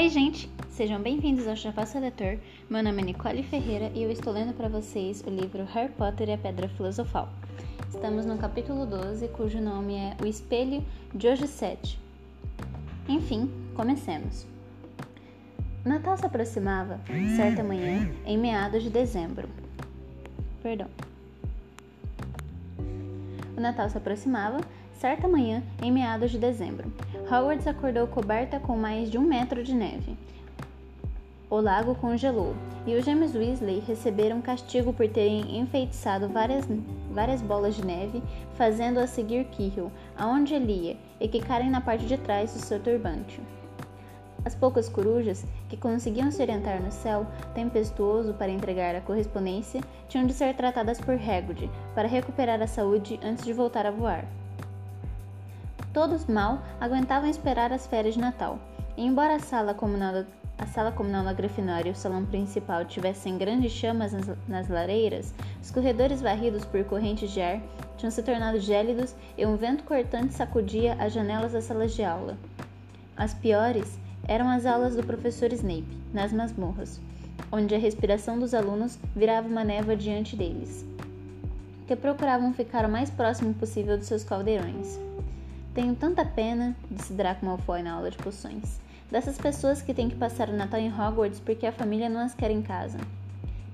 Oi, gente! Sejam bem-vindos ao Chapaço Leitor. Meu nome é Nicole Ferreira e eu estou lendo para vocês o livro Harry Potter e a Pedra Filosofal. Estamos no capítulo 12, cujo nome é O Espelho de Hoje 7. Enfim, comecemos. Natal se aproximava, certa manhã, em meados de dezembro. Perdão. O Natal se aproximava, certa manhã, em meados de dezembro. Howard acordou coberta com mais de um metro de neve. O lago congelou e os gêmeos Weasley receberam castigo por terem enfeitiçado várias, várias bolas de neve, fazendo-a seguir Quirrell, aonde ele ia, e quicarem na parte de trás do seu turbante. As poucas corujas, que conseguiam se orientar no céu tempestuoso para entregar a correspondência, tinham de ser tratadas por Hagrid para recuperar a saúde antes de voltar a voar. Todos mal aguentavam esperar as férias de Natal. E embora a sala comunal, a sala comunal da Grifinória e o salão principal tivessem grandes chamas nas, nas lareiras, os corredores varridos por correntes de ar tinham se tornado gélidos e um vento cortante sacudia as janelas das salas de aula. As piores eram as aulas do professor Snape, nas masmorras, onde a respiração dos alunos virava uma névoa diante deles, que procuravam ficar o mais próximo possível dos seus caldeirões. Tenho tanta pena, disse Draco Malfoy na aula de poções, dessas pessoas que têm que passar o Natal em Hogwarts porque a família não as quer em casa.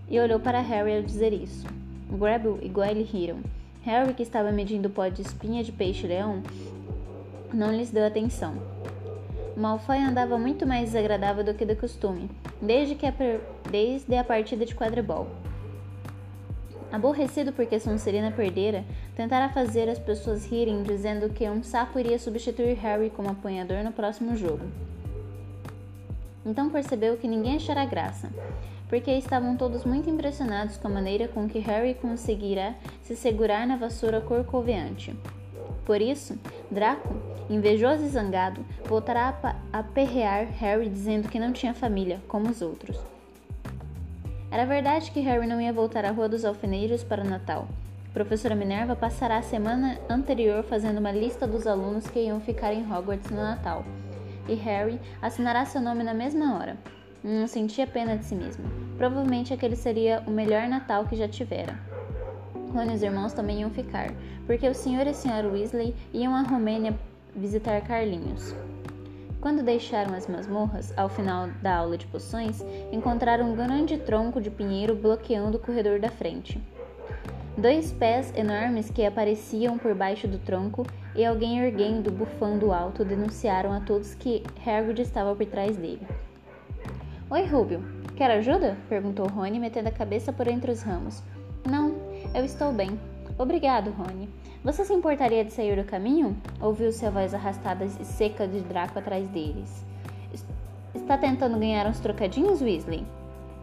E olhou para Harry ao dizer isso. Grabble e Goyle riram. Harry, que estava medindo pó de espinha de peixe-leão, não lhes deu atenção. Malfoy andava muito mais desagradável do que de costume, desde, que a, desde a partida de quadribol. Aborrecido porque Sonserina perdera, tentara fazer as pessoas rirem dizendo que um sapo iria substituir Harry como apanhador no próximo jogo. Então percebeu que ninguém achara graça, porque estavam todos muito impressionados com a maneira com que Harry conseguirá se segurar na vassoura corcoveante. Por isso, Draco, invejoso e zangado, voltará a aperrear Harry dizendo que não tinha família, como os outros. Era verdade que Harry não ia voltar à Rua dos Alfeneiros para o Natal. Professora Minerva passará a semana anterior fazendo uma lista dos alunos que iam ficar em Hogwarts no Natal. E Harry assinará seu nome na mesma hora. Não sentia pena de si mesmo. Provavelmente aquele seria o melhor Natal que já tivera. Rony e os irmãos também iam ficar, porque o senhor e a senhora Weasley iam à Romênia visitar Carlinhos. Quando deixaram as masmorras, ao final da aula de poções, encontraram um grande tronco de pinheiro bloqueando o corredor da frente. Dois pés enormes que apareciam por baixo do tronco e alguém erguendo, bufando alto, denunciaram a todos que Hagrid estava por trás dele. Oi, Rubio. Quer ajuda? perguntou Rony, metendo a cabeça por entre os ramos. Não, eu estou bem. Obrigado, Rony. Você se importaria de sair do caminho? Ouviu-se a voz arrastada e seca de Draco atrás deles. Está tentando ganhar uns trocadinhos, Weasley?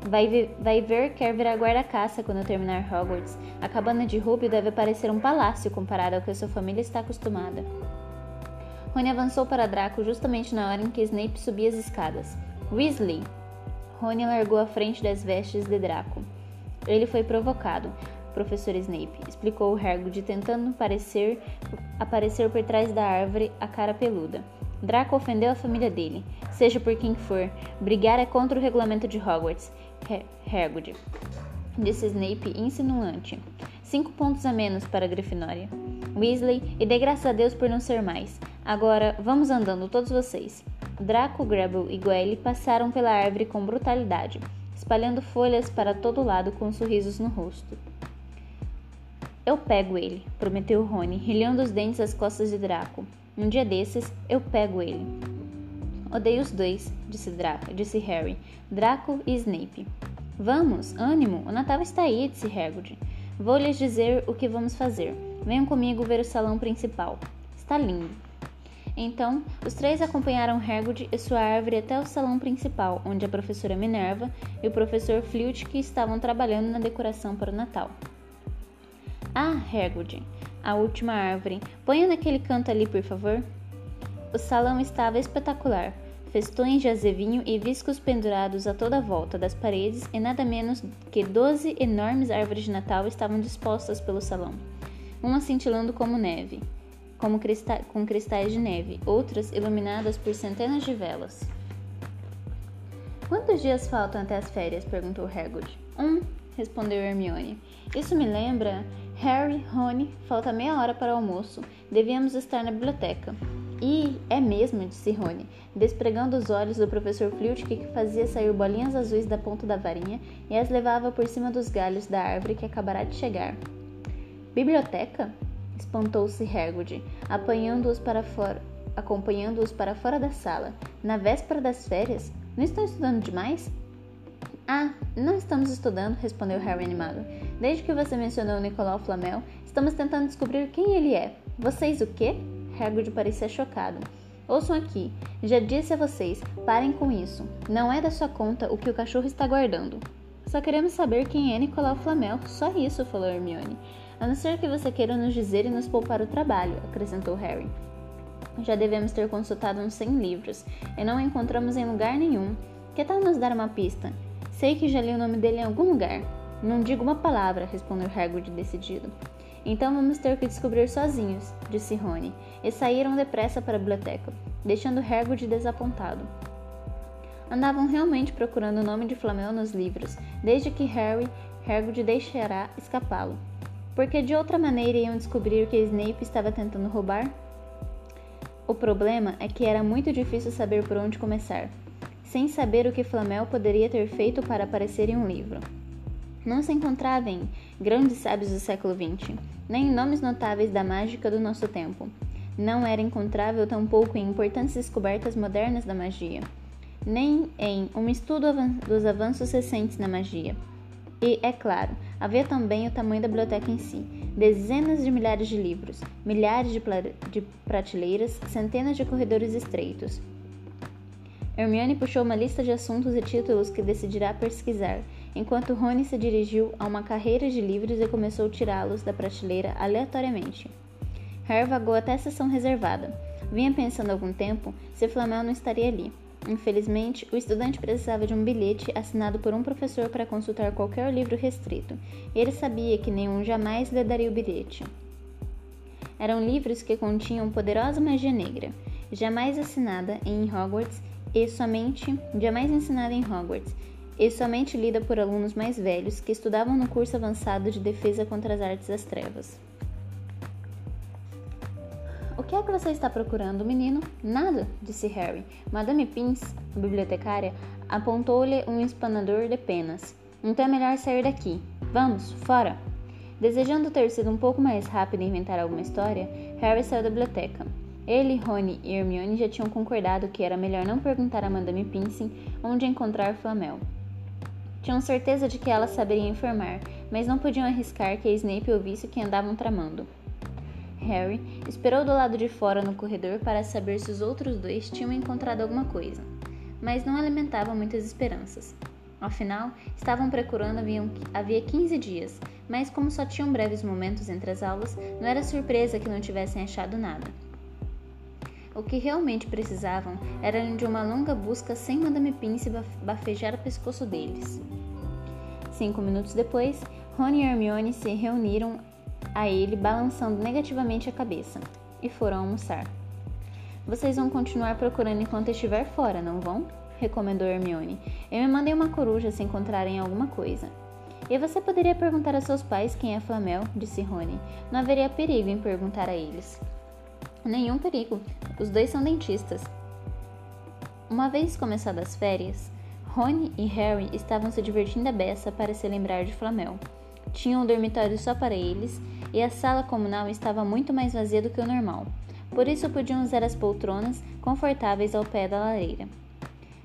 Vai ver, vai ver quer virar guarda-caça quando terminar Hogwarts. A cabana de Rubio deve parecer um palácio comparado ao que sua família está acostumada. Rony avançou para Draco justamente na hora em que Snape subia as escadas. Weasley! Rony largou a frente das vestes de Draco. Ele foi provocado professor Snape, explicou Hagrid, tentando parecer, aparecer por trás da árvore a cara peluda. Draco ofendeu a família dele, seja por quem for. Brigar é contra o regulamento de Hogwarts. Hagrid, disse Snape insinuante. Cinco pontos a menos para a Grifinória. Weasley, e dê graças a Deus por não ser mais. Agora, vamos andando, todos vocês. Draco, Grabble e Goyle passaram pela árvore com brutalidade, espalhando folhas para todo lado com sorrisos no rosto. Eu pego ele, prometeu Rony, rilhando os dentes às costas de Draco. Um dia desses, eu pego ele. Odeio os dois, disse, Draco, disse Harry, Draco e Snape. Vamos, ânimo, o Natal está aí, disse Hagrid. Vou lhes dizer o que vamos fazer. Venham comigo ver o salão principal. Está lindo. Então, os três acompanharam Hagrid e sua árvore até o salão principal, onde a professora Minerva e o professor Flitwick estavam trabalhando na decoração para o Natal. Ah, Hagrid, a última árvore. Ponha naquele canto ali, por favor. O salão estava espetacular. Festões de azevinho e viscos pendurados a toda a volta das paredes e nada menos que doze enormes árvores de Natal estavam dispostas pelo salão. Umas cintilando como neve, como crista com cristais de neve, outras iluminadas por centenas de velas. Quantos dias faltam até as férias? perguntou Hagrid. Um, respondeu Hermione. Isso me lembra. Harry, Rony, falta meia hora para o almoço. Devíamos estar na biblioteca. E é mesmo, disse Rony, despregando os olhos do professor Flitwick que fazia sair bolinhas azuis da ponta da varinha e as levava por cima dos galhos da árvore que acabará de chegar. Biblioteca? espantou-se Hagrid, apanhando-os para fora, acompanhando-os para fora da sala. Na véspera das férias? Não estão estudando demais? Ah, não estamos estudando, respondeu Harry animado. Desde que você mencionou Nicolau Flamel, estamos tentando descobrir quem ele é. Vocês o quê? Hagrid parecia chocado. Ouçam aqui, já disse a vocês, parem com isso. Não é da sua conta o que o cachorro está guardando. Só queremos saber quem é Nicolau Flamel, só isso, falou Hermione. A não ser que você queira nos dizer e nos poupar o trabalho, acrescentou Harry. Já devemos ter consultado uns 100 livros e não encontramos em lugar nenhum. Que tal nos dar uma pista? Sei que já li o nome dele em algum lugar. Não digo uma palavra, respondeu Hagrid decidido. Então vamos ter que descobrir sozinhos, disse Rony, e saíram depressa para a biblioteca, deixando Hagrid desapontado. Andavam realmente procurando o nome de Flamel nos livros, desde que Harry, Hagrid deixará escapá-lo. Porque de outra maneira iam descobrir que Snape estava tentando roubar? O problema é que era muito difícil saber por onde começar, sem saber o que Flamel poderia ter feito para aparecer em um livro. Não se encontrava em grandes sábios do século XX, nem em nomes notáveis da mágica do nosso tempo. Não era encontrável tampouco em importantes descobertas modernas da magia, nem em um estudo dos avanços recentes na magia. E, é claro, havia também o tamanho da biblioteca em si: dezenas de milhares de livros, milhares de, de prateleiras, centenas de corredores estreitos. Hermione puxou uma lista de assuntos e títulos que decidirá pesquisar enquanto Rony se dirigiu a uma carreira de livros e começou a tirá-los da prateleira aleatoriamente. Harry vagou até a sessão reservada. Vinha pensando algum tempo se Flamel não estaria ali. Infelizmente, o estudante precisava de um bilhete assinado por um professor para consultar qualquer livro restrito, e ele sabia que nenhum jamais lhe daria o bilhete. Eram livros que continham poderosa magia negra, jamais assinada em Hogwarts e somente jamais ensinada em Hogwarts, e somente lida por alunos mais velhos que estudavam no curso avançado de defesa contra as artes das trevas. O que é que você está procurando, menino? Nada, disse Harry. Madame Pins, bibliotecária, apontou-lhe um espanador de penas. Então é melhor sair daqui. Vamos, fora! Desejando ter sido um pouco mais rápido em inventar alguma história, Harry saiu da biblioteca. Ele, Rony e Hermione já tinham concordado que era melhor não perguntar a Madame Pince onde encontrar Flamel. Tinham certeza de que ela saberia informar, mas não podiam arriscar que Snape ouvisse o que andavam tramando. Harry esperou do lado de fora no corredor para saber se os outros dois tinham encontrado alguma coisa, mas não alimentava muitas esperanças. Afinal, estavam procurando havia 15 dias, mas como só tinham breves momentos entre as aulas, não era surpresa que não tivessem achado nada. O que realmente precisavam era de uma longa busca sem Madame Pince bafejar o pescoço deles. Cinco minutos depois, Rony e Hermione se reuniram a ele balançando negativamente a cabeça e foram almoçar. Vocês vão continuar procurando enquanto estiver fora, não vão? recomendou Hermione. Eu me mandei uma coruja se encontrarem alguma coisa. E você poderia perguntar a seus pais quem é Flamel, disse Rony. Não haveria perigo em perguntar a eles. Nenhum perigo. Os dois são dentistas. Uma vez começadas as férias, Rony e Harry estavam se divertindo a beça para se lembrar de Flamel. Tinham um dormitório só para eles e a sala comunal estava muito mais vazia do que o normal. Por isso podiam usar as poltronas confortáveis ao pé da lareira.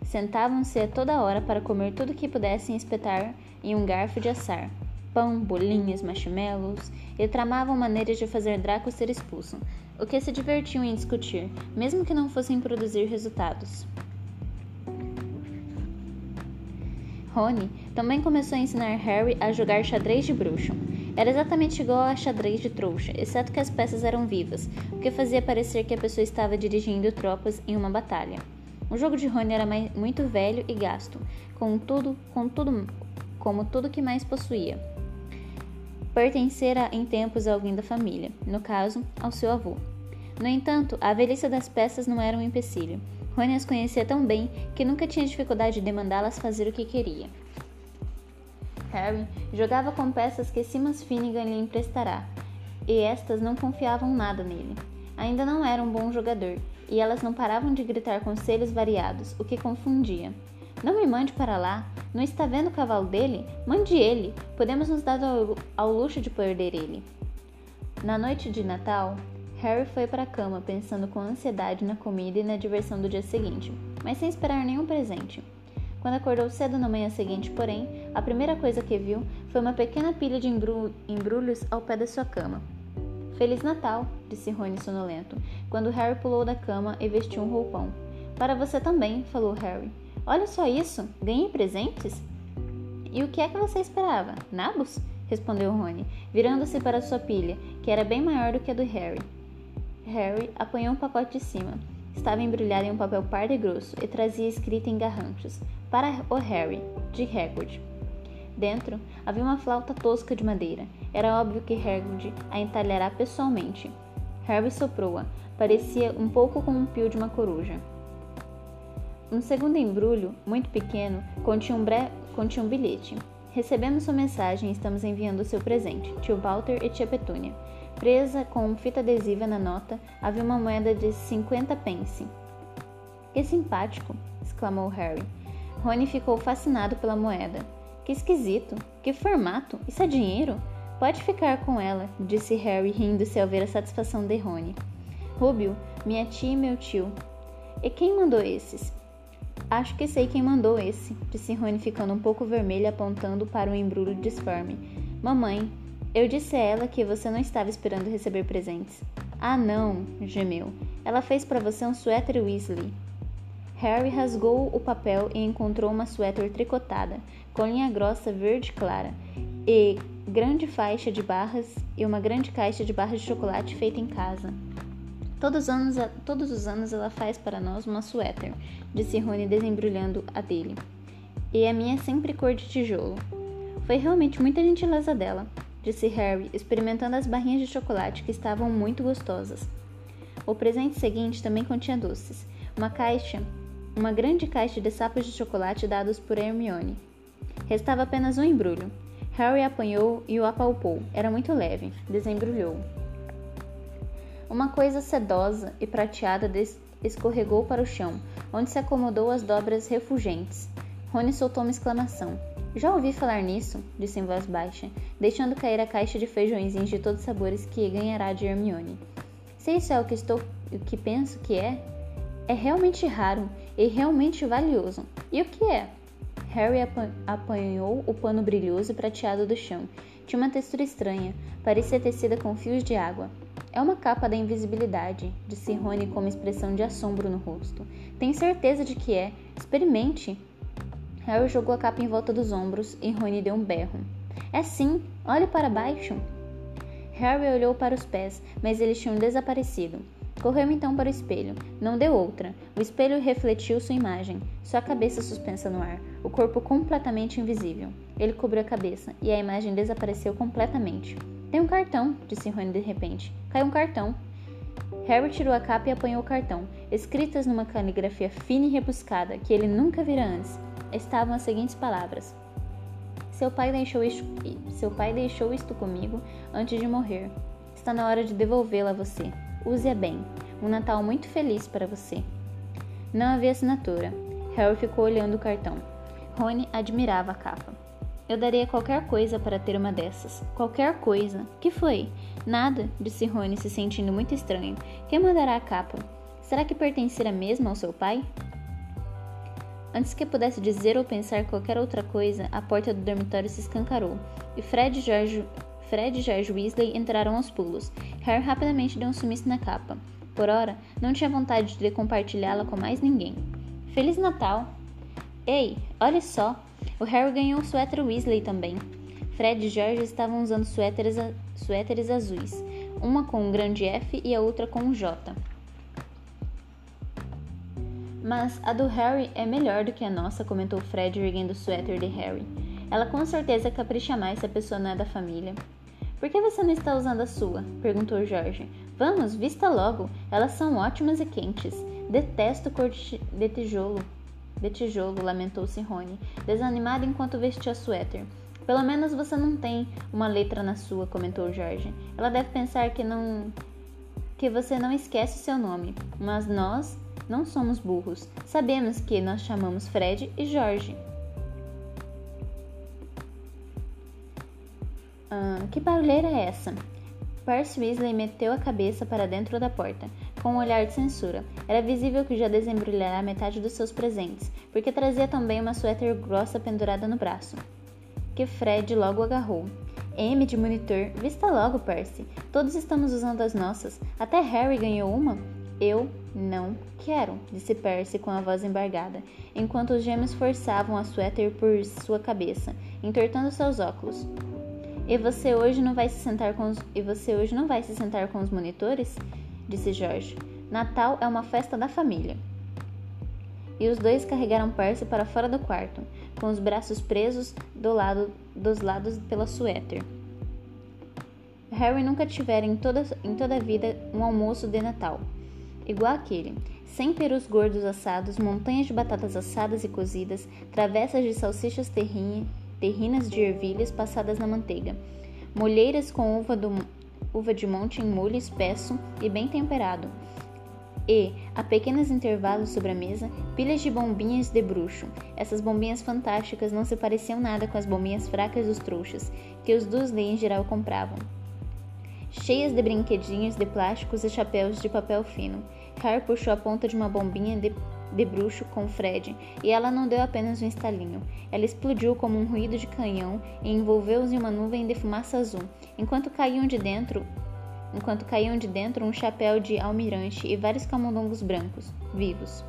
Sentavam-se a toda hora para comer tudo que pudessem espetar em um garfo de assar. Pão, bolinhos, marshmallows, e tramavam maneiras de fazer Draco ser expulso, o que se divertiam em discutir, mesmo que não fossem produzir resultados. Rony também começou a ensinar Harry a jogar xadrez de bruxo. Era exatamente igual a xadrez de trouxa, exceto que as peças eram vivas, o que fazia parecer que a pessoa estava dirigindo tropas em uma batalha. O jogo de Rony era muito velho e gasto, com tudo, com tudo, como tudo que mais possuía. Pertencera em tempos a alguém da família, no caso, ao seu avô. No entanto, a velhice das peças não era um empecilho. Rony as conhecia tão bem que nunca tinha dificuldade de mandá-las fazer o que queria. Harry jogava com peças que Simas Finnegan lhe emprestará, e estas não confiavam nada nele. Ainda não era um bom jogador, e elas não paravam de gritar conselhos variados, o que confundia. Não me mande para lá. Não está vendo o cavalo dele? Mande ele. Podemos nos dar ao, ao luxo de perder ele. Na noite de Natal, Harry foi para a cama pensando com ansiedade na comida e na diversão do dia seguinte, mas sem esperar nenhum presente. Quando acordou cedo na manhã seguinte, porém, a primeira coisa que viu foi uma pequena pilha de embrulhos ao pé da sua cama. Feliz Natal, disse Rony sonolento, quando Harry pulou da cama e vestiu um roupão. Para você também, falou Harry. Olha só isso! Ganhei presentes? E o que é que você esperava? Nabos? respondeu Rony, virando-se para sua pilha, que era bem maior do que a do Harry. Harry apanhou um pacote de cima. Estava embrulhado em um papel pardo e grosso e trazia escrita em garranchos: Para o Harry, de Hagrid. Dentro havia uma flauta tosca de madeira. Era óbvio que Hagrid a entalhará pessoalmente. Harry soprou-a. Parecia um pouco como um pio de uma coruja. Um segundo embrulho, muito pequeno, continha um, bre... continha um bilhete. Recebemos sua mensagem e estamos enviando o seu presente, tio Walter e tia Petúnia. Presa com fita adesiva na nota havia uma moeda de 50 pence. Que simpático! exclamou Harry. Rony ficou fascinado pela moeda. Que esquisito! Que formato! Isso é dinheiro? Pode ficar com ela, disse Harry, rindo-se ao ver a satisfação de Rony. Rubio, minha tia e meu tio. E quem mandou esses? Acho que sei quem mandou esse, disse Rony ficando um pouco vermelho apontando para o um embrulho disforme. Mamãe, eu disse a ela que você não estava esperando receber presentes. Ah, não, gemeu. Ela fez para você um suéter Weasley. Harry rasgou o papel e encontrou uma suéter tricotada, com linha grossa verde clara, e grande faixa de barras e uma grande caixa de barras de chocolate feita em casa. Todos os, anos, todos os anos ela faz para nós uma suéter, disse Rony desembrulhando a dele. E a minha é sempre cor de tijolo. Foi realmente muita gentileza dela, disse Harry, experimentando as barrinhas de chocolate que estavam muito gostosas. O presente seguinte também continha doces. Uma caixa, uma grande caixa de sapos de chocolate dados por Hermione. Restava apenas um embrulho. Harry apanhou e o apalpou. Era muito leve. Desembrulhou. Uma coisa sedosa e prateada escorregou para o chão, onde se acomodou as dobras refulgentes. Rony soltou uma exclamação. Já ouvi falar nisso, disse em voz baixa, deixando cair a caixa de feijõezinhos de todos os sabores que ganhará de Hermione. Se isso é o que estou, o que penso que é, é realmente raro e realmente valioso. E o que é? Harry apanhou o pano brilhoso e prateado do chão. Tinha uma textura estranha, parecia tecida com fios de água. É uma capa da invisibilidade, disse Rony com uma expressão de assombro no rosto. Tenho certeza de que é. Experimente. Harry jogou a capa em volta dos ombros e Rony deu um berro. É sim, olhe para baixo. Harry olhou para os pés, mas eles tinham desaparecido. Correu então para o espelho. Não deu outra. O espelho refletiu sua imagem, sua cabeça suspensa no ar, o corpo completamente invisível. Ele cobriu a cabeça e a imagem desapareceu completamente. Tem um cartão, disse Rony de repente. Caiu um cartão. Harry tirou a capa e apanhou o cartão. Escritas numa caligrafia fina e rebuscada que ele nunca vira antes, estavam as seguintes palavras: Seu pai deixou isto, seu pai deixou isto comigo antes de morrer. Está na hora de devolvê-la a você. Use-a bem. Um Natal muito feliz para você. Não havia assinatura. Harry ficou olhando o cartão. Rony admirava a capa. Eu daria qualquer coisa para ter uma dessas. Qualquer coisa. Que foi? Nada, disse Rony, se sentindo muito estranho. Quem mandará a capa? Será que pertencerá mesmo ao seu pai? Antes que pudesse dizer ou pensar qualquer outra coisa, a porta do dormitório se escancarou e Fred e George Fred e George Weasley entraram aos pulos. Harry rapidamente deu um sumiço na capa. Por ora, não tinha vontade de compartilhá-la com mais ninguém. Feliz Natal! Ei, olhe só! O Harry ganhou um suéter Weasley também. Fred e George estavam usando suéteres, suéteres azuis, uma com um grande F e a outra com um J. Mas a do Harry é melhor do que a nossa, comentou Fred erguendo o suéter de Harry. Ela com certeza capricha mais se a pessoa não é da família. Por que você não está usando a sua? perguntou Jorge. Vamos, vista logo. Elas são ótimas e quentes. Detesto cor de tijolo. De tijolo, lamentou-se Rony, desanimado enquanto vestia suéter. Pelo menos você não tem uma letra na sua, comentou Jorge. Ela deve pensar que não que você não esquece seu nome, mas nós não somos burros. Sabemos que nós chamamos Fred e Jorge. Ah, que barulheira é essa? Percy Weasley meteu a cabeça para dentro da porta, com um olhar de censura. Era visível que já desembrulhara metade dos seus presentes, porque trazia também uma suéter grossa pendurada no braço, que Fred logo agarrou. M de monitor, vista logo, Percy. Todos estamos usando as nossas. Até Harry ganhou uma. Eu não quero, disse Percy com a voz embargada, enquanto os gêmeos forçavam a suéter por sua cabeça, entortando seus óculos. E você hoje não vai se sentar com os... e você hoje não vai se sentar com os monitores? Disse Jorge. Natal é uma festa da família. E os dois carregaram Percy para fora do quarto, com os braços presos do lado, dos lados pela suéter. Harry nunca tivera em toda, em toda a vida um almoço de Natal, igual aquele, sem perus gordos assados, montanhas de batatas assadas e cozidas, travessas de salsichas terrinha, terrinas de ervilhas passadas na manteiga, molheiras com uva, do, uva de monte em molho espesso e bem temperado, e, a pequenos intervalos sobre a mesa, pilhas de bombinhas de bruxo. Essas bombinhas fantásticas não se pareciam nada com as bombinhas fracas dos trouxas, que os Dursley em geral compravam. Cheias de brinquedinhos de plásticos e chapéus de papel fino, Harry puxou a ponta de uma bombinha de, de bruxo com Fred, e ela não deu apenas um estalinho. Ela explodiu como um ruído de canhão e envolveu-os em uma nuvem de fumaça azul, enquanto caíam de dentro enquanto caíam de dentro um chapéu de almirante e vários camundongos brancos, vivos.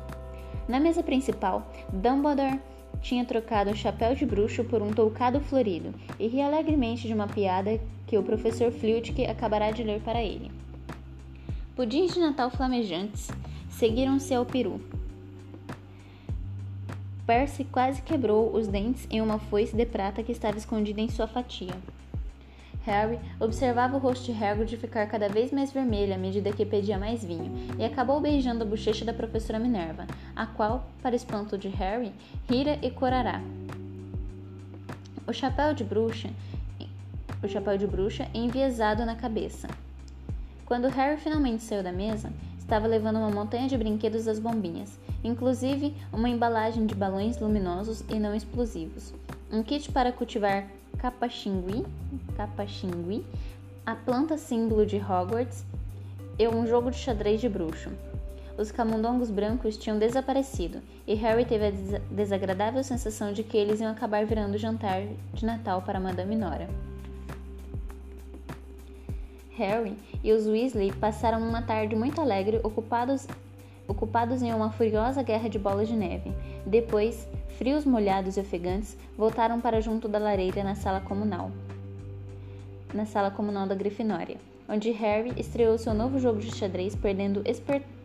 Na mesa principal, Dumbledore tinha trocado o chapéu de bruxo por um toucado florido e ria alegremente de uma piada que o professor Flitwick acabará de ler para ele. Pudins de Natal flamejantes seguiram-se ao peru. Percy quase quebrou os dentes em uma foice de prata que estava escondida em sua fatia. Harry observava o rosto de Hagrid ficar cada vez mais vermelho à medida que pedia mais vinho, e acabou beijando a bochecha da professora Minerva, a qual, para espanto de Harry, rira e corará. O chapéu de bruxa, o chapéu de bruxa enviesado na cabeça. Quando Harry finalmente saiu da mesa, estava levando uma montanha de brinquedos das bombinhas, inclusive uma embalagem de balões luminosos e não explosivos, um kit para cultivar Capaxingui, Capaxingui, a planta símbolo de Hogwarts e um jogo de xadrez de bruxo. Os camundongos brancos tinham desaparecido e Harry teve a des desagradável sensação de que eles iam acabar virando jantar de Natal para Madame Nora. Harry e os Weasley passaram uma tarde muito alegre ocupados, ocupados em uma furiosa guerra de bolas de neve. Depois, frios, molhados e ofegantes, voltaram para junto da lareira na sala comunal. Na sala comunal da Grifinória, onde Harry estreou seu novo jogo de xadrez, perdendo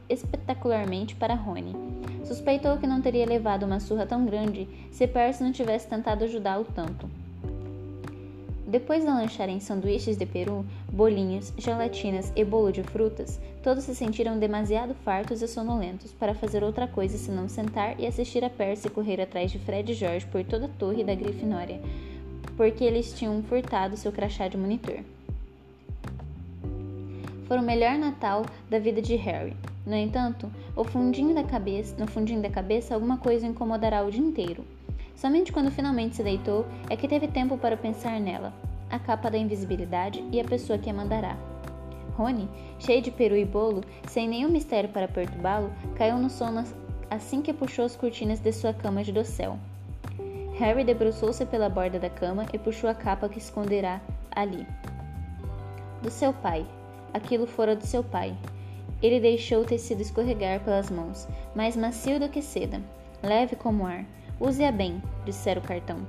espetacularmente para Rony. Suspeitou que não teria levado uma surra tão grande se Percy não tivesse tentado ajudá-lo tanto. Depois de lancharem sanduíches de peru, bolinhos, gelatinas e bolo de frutas, todos se sentiram demasiado fartos e sonolentos para fazer outra coisa senão sentar e assistir a Percy correr atrás de Fred e George por toda a torre da Grifinória, porque eles tinham furtado seu crachá de monitor. Foi o melhor Natal da vida de Harry. No entanto, o fundinho da cabeça, no fundinho da cabeça alguma coisa o incomodará o dia inteiro. Somente quando finalmente se deitou é que teve tempo para pensar nela, a capa da invisibilidade e a pessoa que a mandará. Rony, cheio de peru e bolo, sem nenhum mistério para perturbá-lo, caiu no sono assim que puxou as cortinas de sua cama de dossel. Harry debruçou-se pela borda da cama e puxou a capa que esconderá ali. Do seu pai. Aquilo fora do seu pai. Ele deixou o tecido escorregar pelas mãos, mais macio do que seda, leve como ar. Use-a bem, dissera o cartão.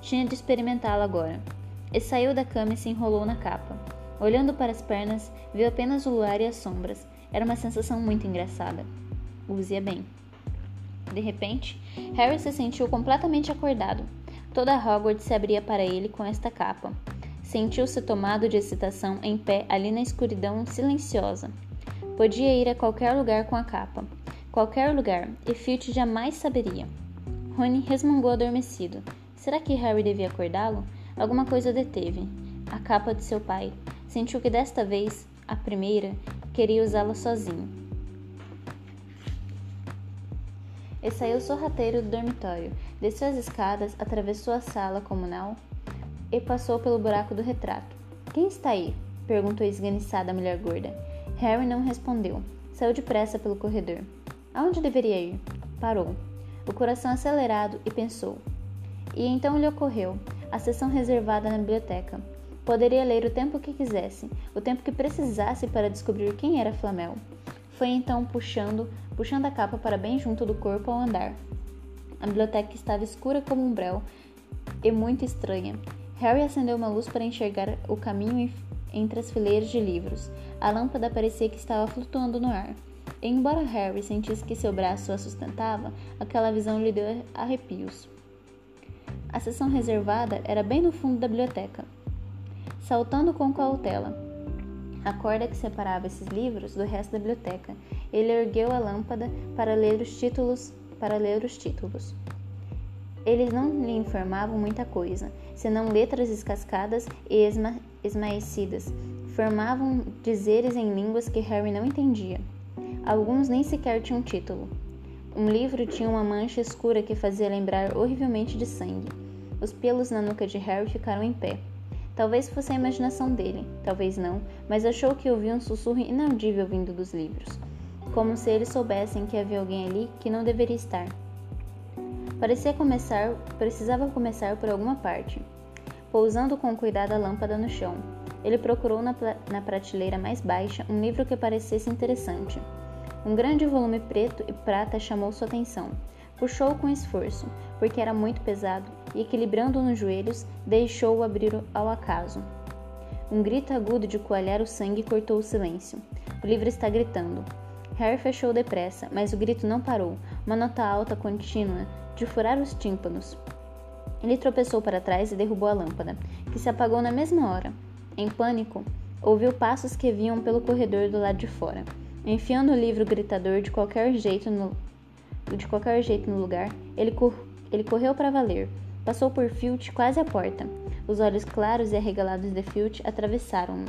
Tinha de experimentá-la agora. E saiu da cama e se enrolou na capa. Olhando para as pernas, viu apenas o luar e as sombras. Era uma sensação muito engraçada. Use-a bem. De repente, Harry se sentiu completamente acordado. Toda Hogwarts se abria para ele com esta capa. Sentiu-se tomado de excitação em pé ali na escuridão silenciosa. Podia ir a qualquer lugar com a capa. Qualquer lugar, e Filch jamais saberia. Rony resmungou adormecido. Será que Harry devia acordá-lo? Alguma coisa deteve. A capa de seu pai. Sentiu que desta vez, a primeira, queria usá-la sozinho. E saiu sorrateiro do dormitório, desceu as escadas, atravessou a sala comunal e passou pelo buraco do retrato. Quem está aí? perguntou esganiçada a mulher gorda. Harry não respondeu. Saiu depressa pelo corredor. Aonde deveria ir? Parou, o coração acelerado, e pensou. E então lhe ocorreu a sessão reservada na biblioteca. Poderia ler o tempo que quisesse, o tempo que precisasse para descobrir quem era Flamel. Foi então puxando, puxando a capa para bem junto do corpo ao andar. A biblioteca estava escura como um breu e muito estranha. Harry acendeu uma luz para enxergar o caminho entre as fileiras de livros. A lâmpada parecia que estava flutuando no ar. Embora Harry sentisse que seu braço a sustentava, aquela visão lhe deu arrepios. A seção reservada era bem no fundo da biblioteca. Saltando com cautela, a corda que separava esses livros do resto da biblioteca, ele ergueu a lâmpada para ler os títulos, para ler os títulos. Eles não lhe informavam muita coisa, senão letras descascadas e esma esmaecidas. Formavam dizeres em línguas que Harry não entendia. Alguns nem sequer tinham título. Um livro tinha uma mancha escura que fazia lembrar horrivelmente de sangue. Os pelos na nuca de Harry ficaram em pé. Talvez fosse a imaginação dele, talvez não, mas achou que ouvia um sussurro inaudível vindo dos livros, como se eles soubessem que havia alguém ali que não deveria estar. Parecia começar, precisava começar por alguma parte. Pousando com cuidado a lâmpada no chão, ele procurou na, na prateleira mais baixa um livro que parecesse interessante. Um grande volume preto e prata chamou sua atenção. Puxou-o com esforço, porque era muito pesado, e equilibrando-o nos joelhos, deixou-o abrir ao acaso. Um grito agudo de coalhar o sangue cortou o silêncio. O livro está gritando. Harry fechou depressa, mas o grito não parou, uma nota alta contínua de furar os tímpanos. Ele tropeçou para trás e derrubou a lâmpada, que se apagou na mesma hora. Em pânico, ouviu passos que vinham pelo corredor do lado de fora. Enfiando o livro gritador de qualquer jeito no, de qualquer jeito no lugar, ele, cor, ele correu para valer. Passou por Filch quase à porta. Os olhos claros e arregalados de Filch atravessaram-no.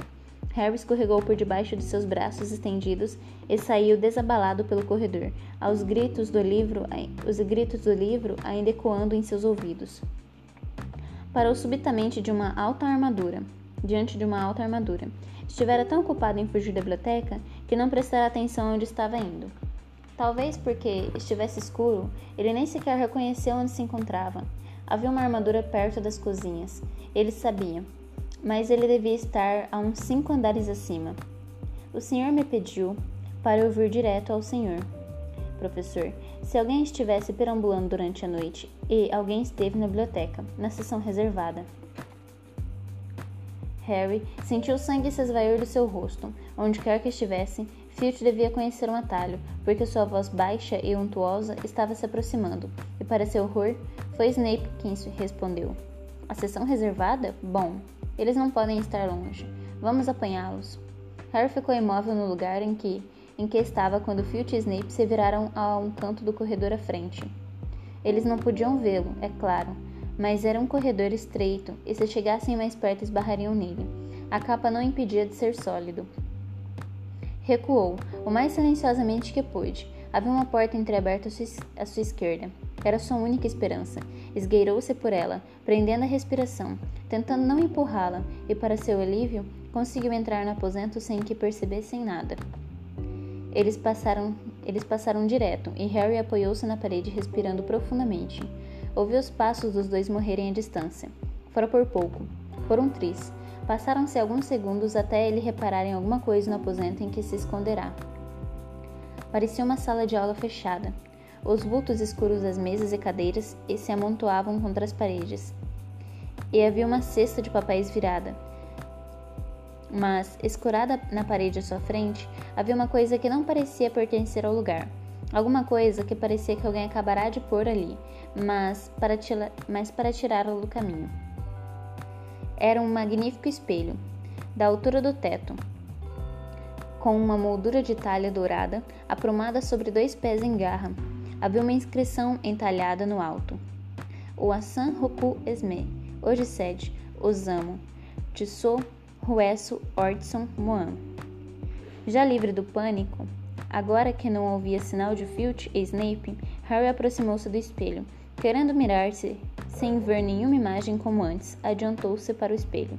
Harry escorregou por debaixo de seus braços estendidos e saiu desabalado pelo corredor, aos gritos do livro, os gritos do livro ainda ecoando em seus ouvidos. Parou subitamente de uma alta armadura, diante de uma alta armadura. Estivera tão ocupado em fugir da biblioteca que não prestara atenção onde estava indo. Talvez porque estivesse escuro, ele nem sequer reconheceu onde se encontrava. Havia uma armadura perto das cozinhas. Ele sabia, mas ele devia estar a uns cinco andares acima. O senhor me pediu para eu vir direto ao senhor. Professor, se alguém estivesse perambulando durante a noite e alguém esteve na biblioteca, na sessão reservada. Harry sentiu o sangue se esvair do seu rosto. Onde quer que estivesse, Filch devia conhecer um atalho, porque sua voz baixa e untuosa estava se aproximando, e para seu horror, foi Snape quem respondeu. A sessão reservada? Bom, eles não podem estar longe. Vamos apanhá-los. Harry ficou imóvel no lugar em que, em que estava quando Filch e Snape se viraram a um canto do corredor à frente. Eles não podiam vê-lo, é claro, mas era um corredor estreito e se chegassem mais perto esbarrariam nele. A capa não impedia de ser sólido. Recuou, o mais silenciosamente que pôde. Havia uma porta entreaberta à sua esquerda. Era sua única esperança. Esgueirou-se por ela, prendendo a respiração, tentando não empurrá-la, e para seu alívio, conseguiu entrar no aposento sem que percebessem nada. Eles passaram, eles passaram direto, e Harry apoiou-se na parede, respirando profundamente. Ouviu os passos dos dois morrerem à distância. Fora por pouco, por um tris. Passaram-se alguns segundos até ele reparar em alguma coisa no aposento em que se esconderá. Parecia uma sala de aula fechada, os vultos escuros das mesas e cadeiras se amontoavam contra as paredes. E havia uma cesta de papéis virada. Mas, escurada na parede à sua frente, havia uma coisa que não parecia pertencer ao lugar. Alguma coisa que parecia que alguém acabará de pôr ali, mas para, mas para tirá-la do caminho. Era um magnífico espelho, da altura do teto, com uma moldura de talha dourada aprumada sobre dois pés em garra. Havia uma inscrição entalhada no alto. O Asan Roku Esme, hoje sede, Osamo, Tissot, Ruesso, Ortson, Moan. Já livre do pânico, agora que não ouvia sinal de Filch e Snape, Harry aproximou-se do espelho. Querendo mirar-se, sem ver nenhuma imagem como antes, adiantou-se para o espelho.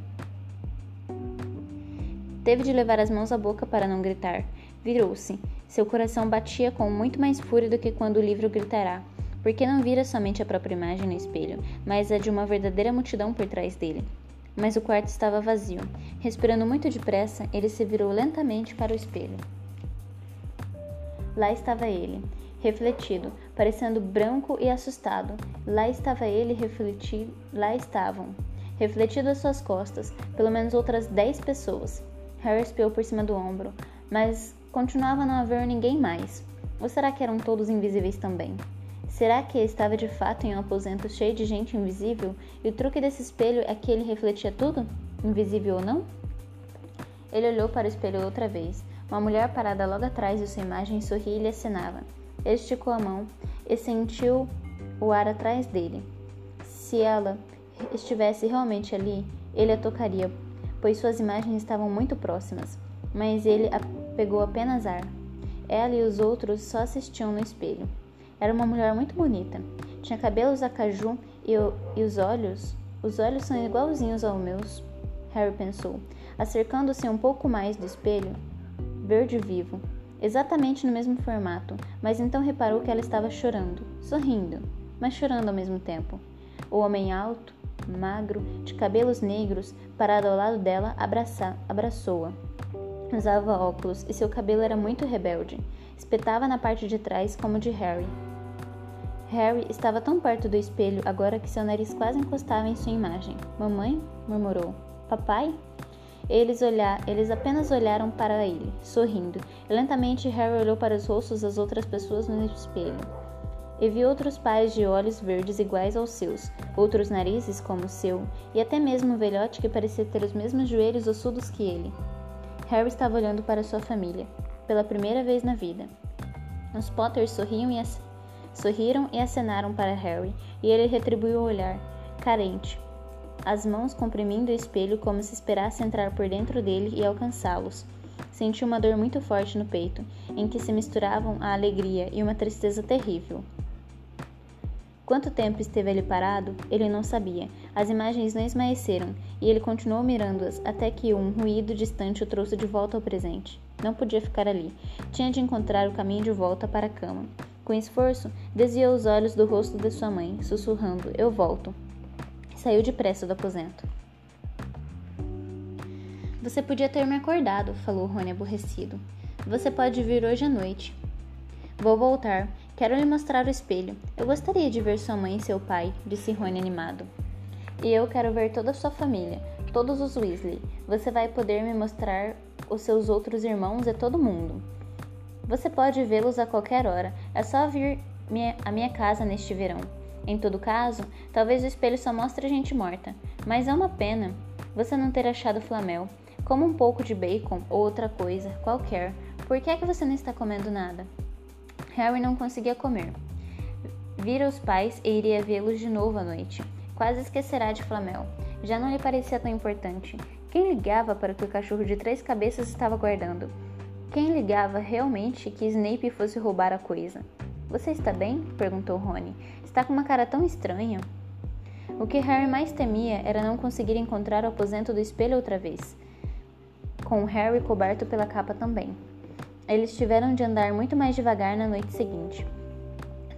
Teve de levar as mãos à boca para não gritar. Virou-se. Seu coração batia com muito mais fúria do que quando o livro gritará, porque não vira somente a própria imagem no espelho, mas a de uma verdadeira multidão por trás dele. Mas o quarto estava vazio. Respirando muito depressa, ele se virou lentamente para o espelho. Lá estava ele, refletido, parecendo branco e assustado. Lá estava ele refletido, lá estavam, refletido às suas costas, pelo menos outras dez pessoas. Harry espiou por cima do ombro, mas continuava a não haver ninguém mais. Ou será que eram todos invisíveis também? Será que estava de fato em um aposento cheio de gente invisível e o truque desse espelho é que ele refletia tudo? Invisível ou não? Ele olhou para o espelho outra vez. Uma mulher parada logo atrás de sua imagem sorria e lhe acenava. Esticou a mão e sentiu o ar atrás dele. Se ela estivesse realmente ali, ele a tocaria, pois suas imagens estavam muito próximas, mas ele pegou apenas ar. Ela e os outros só assistiam no espelho. Era uma mulher muito bonita. Tinha cabelos a caju e, e os olhos. Os olhos são igualzinhos aos meus, Harry pensou, acercando-se um pouco mais do espelho. Verde vivo, exatamente no mesmo formato, mas então reparou que ela estava chorando, sorrindo, mas chorando ao mesmo tempo. O homem alto, magro, de cabelos negros, parado ao lado dela, abraçou-a. Usava óculos e seu cabelo era muito rebelde. Espetava na parte de trás como de Harry. Harry estava tão perto do espelho agora que seu nariz quase encostava em sua imagem. Mamãe? murmurou. Papai? Eles, olhar, eles apenas olharam para ele, sorrindo, e lentamente Harry olhou para os rostos das outras pessoas no espelho e vi outros pais de olhos verdes iguais aos seus, outros narizes como o seu, e até mesmo um velhote que parecia ter os mesmos joelhos ossudos que ele. Harry estava olhando para sua família, pela primeira vez na vida. Os Potters sorriam e sorriram e acenaram para Harry, e ele retribuiu o olhar, carente, as mãos comprimindo o espelho como se esperasse entrar por dentro dele e alcançá-los. Sentiu uma dor muito forte no peito, em que se misturavam a alegria e uma tristeza terrível. Quanto tempo esteve ali parado, ele não sabia. As imagens não esmaeceram e ele continuou mirando-as até que um ruído distante o trouxe de volta ao presente. Não podia ficar ali. Tinha de encontrar o caminho de volta para a cama. Com esforço, desviou os olhos do rosto de sua mãe, sussurrando: Eu volto. Saiu depressa do aposento. Você podia ter me acordado, falou Rony aborrecido. Você pode vir hoje à noite. Vou voltar. Quero lhe mostrar o espelho. Eu gostaria de ver sua mãe e seu pai, disse Rony animado. E eu quero ver toda a sua família, todos os Weasley. Você vai poder me mostrar os seus outros irmãos e todo mundo. Você pode vê-los a qualquer hora. É só vir à minha casa neste verão. Em todo caso, talvez o espelho só mostre gente morta, mas é uma pena você não ter achado Flamel. Como um pouco de bacon ou outra coisa, qualquer. Por que é que você não está comendo nada? Harry não conseguia comer. Vira os pais e iria vê-los de novo à noite. Quase esquecerá de Flamel. Já não lhe parecia tão importante. Quem ligava para o que o cachorro de três cabeças estava guardando? Quem ligava realmente que Snape fosse roubar a coisa? Você está bem? perguntou Rony. Está com uma cara tão estranha. O que Harry mais temia era não conseguir encontrar o aposento do espelho outra vez, com Harry coberto pela capa também. Eles tiveram de andar muito mais devagar na noite seguinte.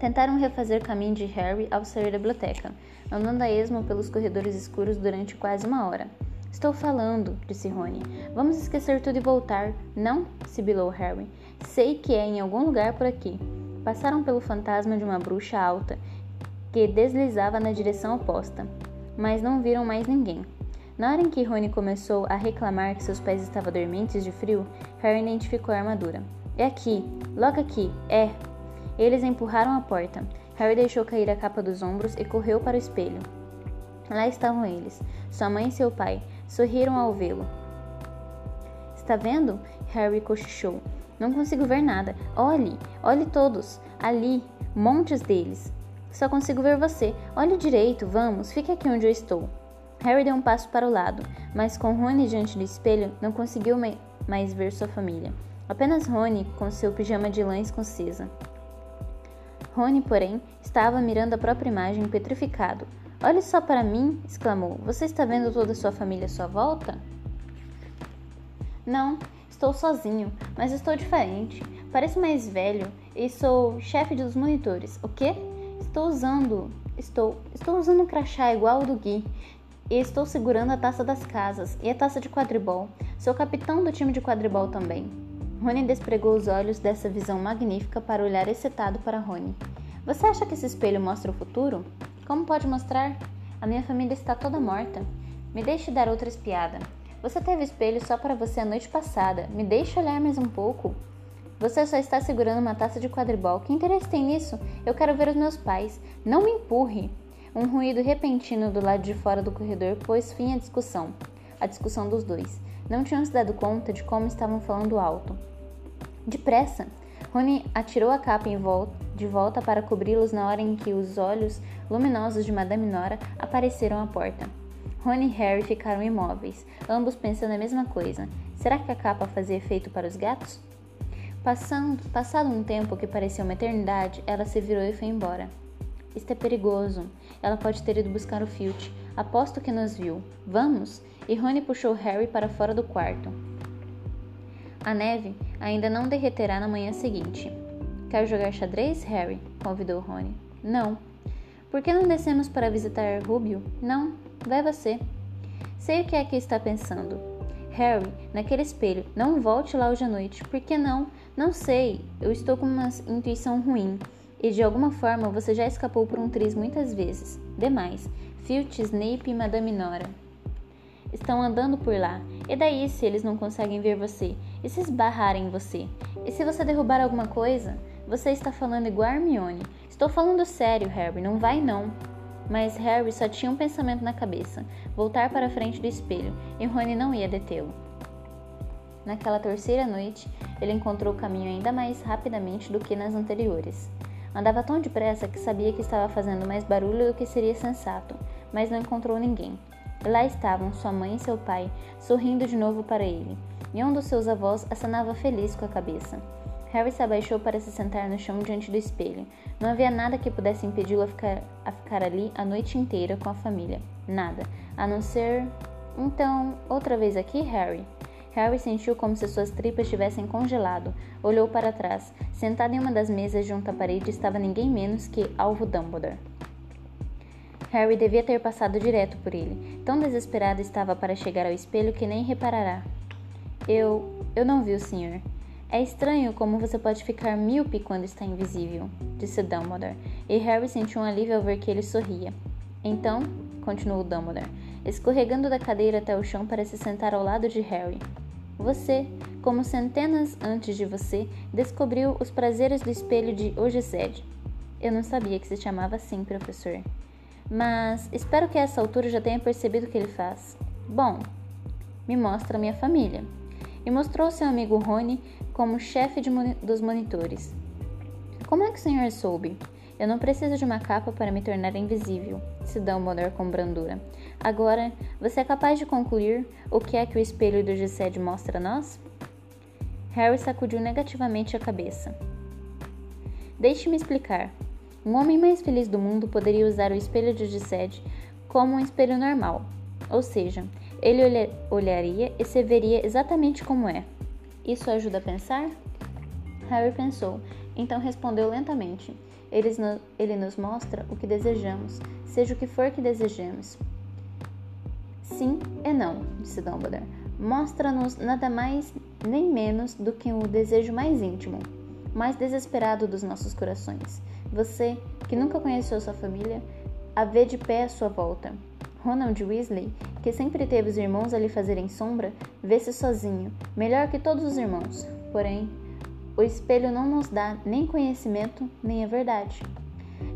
Tentaram refazer o caminho de Harry ao sair da biblioteca, andando a esmo pelos corredores escuros durante quase uma hora. Estou falando, disse Rony. Vamos esquecer tudo e voltar. Não, sibilou Harry. Sei que é em algum lugar por aqui. Passaram pelo fantasma de uma bruxa alta que deslizava na direção oposta, mas não viram mais ninguém. Na hora em que Rony começou a reclamar que seus pés estavam dormentes de frio, Harry identificou a armadura. É aqui, logo aqui, é! Eles empurraram a porta. Harry deixou cair a capa dos ombros e correu para o espelho. Lá estavam eles, sua mãe e seu pai, sorriram ao vê-lo. Está vendo? Harry cochichou. Não consigo ver nada. Olhe, olhe todos. Ali, montes deles. Só consigo ver você. Olhe direito, vamos, fique aqui onde eu estou. Harry deu um passo para o lado, mas com Rony diante do espelho, não conseguiu mais ver sua família. Apenas Rony com seu pijama de lã escocesa. Rony, porém, estava mirando a própria imagem petrificado. Olhe só para mim! exclamou. Você está vendo toda a sua família à sua volta? Não, estou sozinho, mas estou diferente. Pareço mais velho e sou chefe dos monitores. O quê? Estou usando. Estou. Estou usando um crachá igual ao do Gui. E estou segurando a taça das casas e a taça de quadribol. Sou capitão do time de quadribol também. Rony despregou os olhos dessa visão magnífica para olhar excitado para Rony. Você acha que esse espelho mostra o futuro? Como pode mostrar? A minha família está toda morta. Me deixe dar outra espiada. Você teve espelho só para você a noite passada. Me deixe olhar mais um pouco. Você só está segurando uma taça de quadribol. Que interesse tem nisso? Eu quero ver os meus pais. Não me empurre. Um ruído repentino do lado de fora do corredor pôs fim à discussão. A discussão dos dois. Não tinham se dado conta de como estavam falando alto. Depressa! Rony atirou a capa volta, de volta para cobri-los na hora em que os olhos luminosos de Madame Nora apareceram à porta. Rony e Harry ficaram imóveis, ambos pensando a mesma coisa. Será que a capa fazia efeito para os gatos? Passando, passado um tempo que parecia uma eternidade, ela se virou e foi embora. Isto é perigoso. Ela pode ter ido buscar o Filch. Aposto que nos viu. Vamos! E Rony puxou Harry para fora do quarto. A neve ainda não derreterá na manhã seguinte. Quer jogar xadrez, Harry? convidou Rony. Não. Por que não descemos para visitar Rubio? Não, Vai você. Sei o que é que está pensando. Harry, naquele espelho, não volte lá hoje à noite. Por que não? Não sei. Eu estou com uma intuição ruim. E de alguma forma você já escapou por um triz muitas vezes. Demais. Filch, Snape e Madame Nora estão andando por lá. E daí se eles não conseguem ver você? E se esbarrarem em você? E se você derrubar alguma coisa? Você está falando igual a Hermione. Estou falando sério, Harry. Não vai não. Mas Harry só tinha um pensamento na cabeça: voltar para a frente do espelho, e Rony não ia detê-lo. Naquela terceira noite, ele encontrou o caminho ainda mais rapidamente do que nas anteriores. Andava tão depressa que sabia que estava fazendo mais barulho do que seria sensato, mas não encontrou ninguém. Lá estavam sua mãe e seu pai, sorrindo de novo para ele, e um dos seus avós acenava feliz com a cabeça. Harry se abaixou para se sentar no chão diante do espelho. Não havia nada que pudesse impedi-lo a ficar, a ficar ali a noite inteira com a família. Nada, a não ser. Então, outra vez aqui, Harry? Harry sentiu como se suas tripas tivessem congelado. Olhou para trás. Sentado em uma das mesas junto à parede estava ninguém menos que Alvo Dumbledore. Harry devia ter passado direto por ele. Tão desesperado estava para chegar ao espelho que nem reparará. Eu. eu não vi o senhor. É estranho como você pode ficar míope quando está invisível, disse Dumbledore, e Harry sentiu um alívio ao ver que ele sorria. Então, continuou Dumbledore, escorregando da cadeira até o chão para se sentar ao lado de Harry. Você, como centenas antes de você, descobriu os prazeres do espelho de Ogised. Eu não sabia que se chamava assim, professor. Mas espero que a essa altura já tenha percebido o que ele faz. Bom, me mostra minha família. E mostrou seu amigo Rony como chefe dos monitores. Como é que o senhor soube? Eu não preciso de uma capa para me tornar invisível, disse Dumbledore com brandura. Agora, você é capaz de concluir o que é que o espelho do Gissed mostra a nós? Harry sacudiu negativamente a cabeça. Deixe-me explicar. Um homem mais feliz do mundo poderia usar o espelho de Gissed como um espelho normal, ou seja, ele olharia e se veria exatamente como é, isso ajuda a pensar? Harry pensou, então respondeu lentamente. Ele nos mostra o que desejamos, seja o que for que desejemos. Sim e não, disse Dumbledore. Mostra-nos nada mais nem menos do que o desejo mais íntimo, mais desesperado dos nossos corações. Você, que nunca conheceu sua família, a vê de pé à sua volta. Ronald Weasley, que sempre teve os irmãos a lhe fazerem sombra, vê-se sozinho, melhor que todos os irmãos. Porém, o espelho não nos dá nem conhecimento nem a verdade.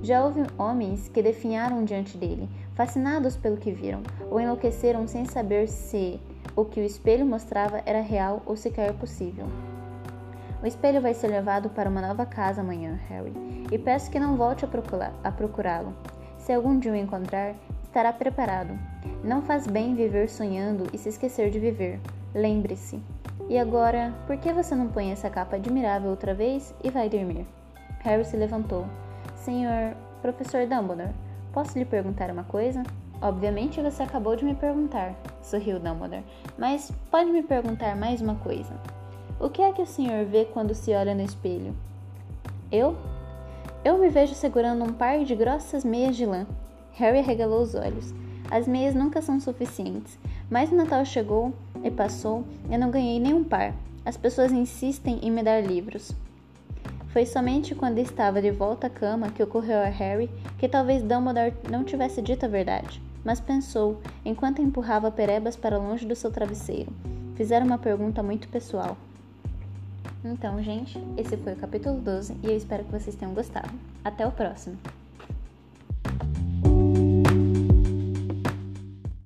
Já houve homens que definharam diante dele, fascinados pelo que viram, ou enlouqueceram sem saber se o que o espelho mostrava era real ou sequer possível. O espelho vai ser levado para uma nova casa amanhã, Harry, e peço que não volte a procurá-lo. Se algum dia o encontrar, estará preparado. Não faz bem viver sonhando e se esquecer de viver. Lembre-se. E agora, por que você não põe essa capa admirável outra vez e vai dormir? Harry se levantou. Senhor Professor Dumbledore, posso lhe perguntar uma coisa? Obviamente você acabou de me perguntar, sorriu Dumbledore, mas pode me perguntar mais uma coisa. O que é que o senhor vê quando se olha no espelho? Eu? Eu me vejo segurando um par de grossas meias de lã. Harry arregalou os olhos. As meias nunca são suficientes, mas o Natal chegou e passou e eu não ganhei nenhum par. As pessoas insistem em me dar livros. Foi somente quando estava de volta à cama que ocorreu a Harry que talvez Dumbledore não tivesse dito a verdade, mas pensou enquanto empurrava Perebas para longe do seu travesseiro. Fizeram uma pergunta muito pessoal. Então, gente, esse foi o capítulo 12 e eu espero que vocês tenham gostado. Até o próximo!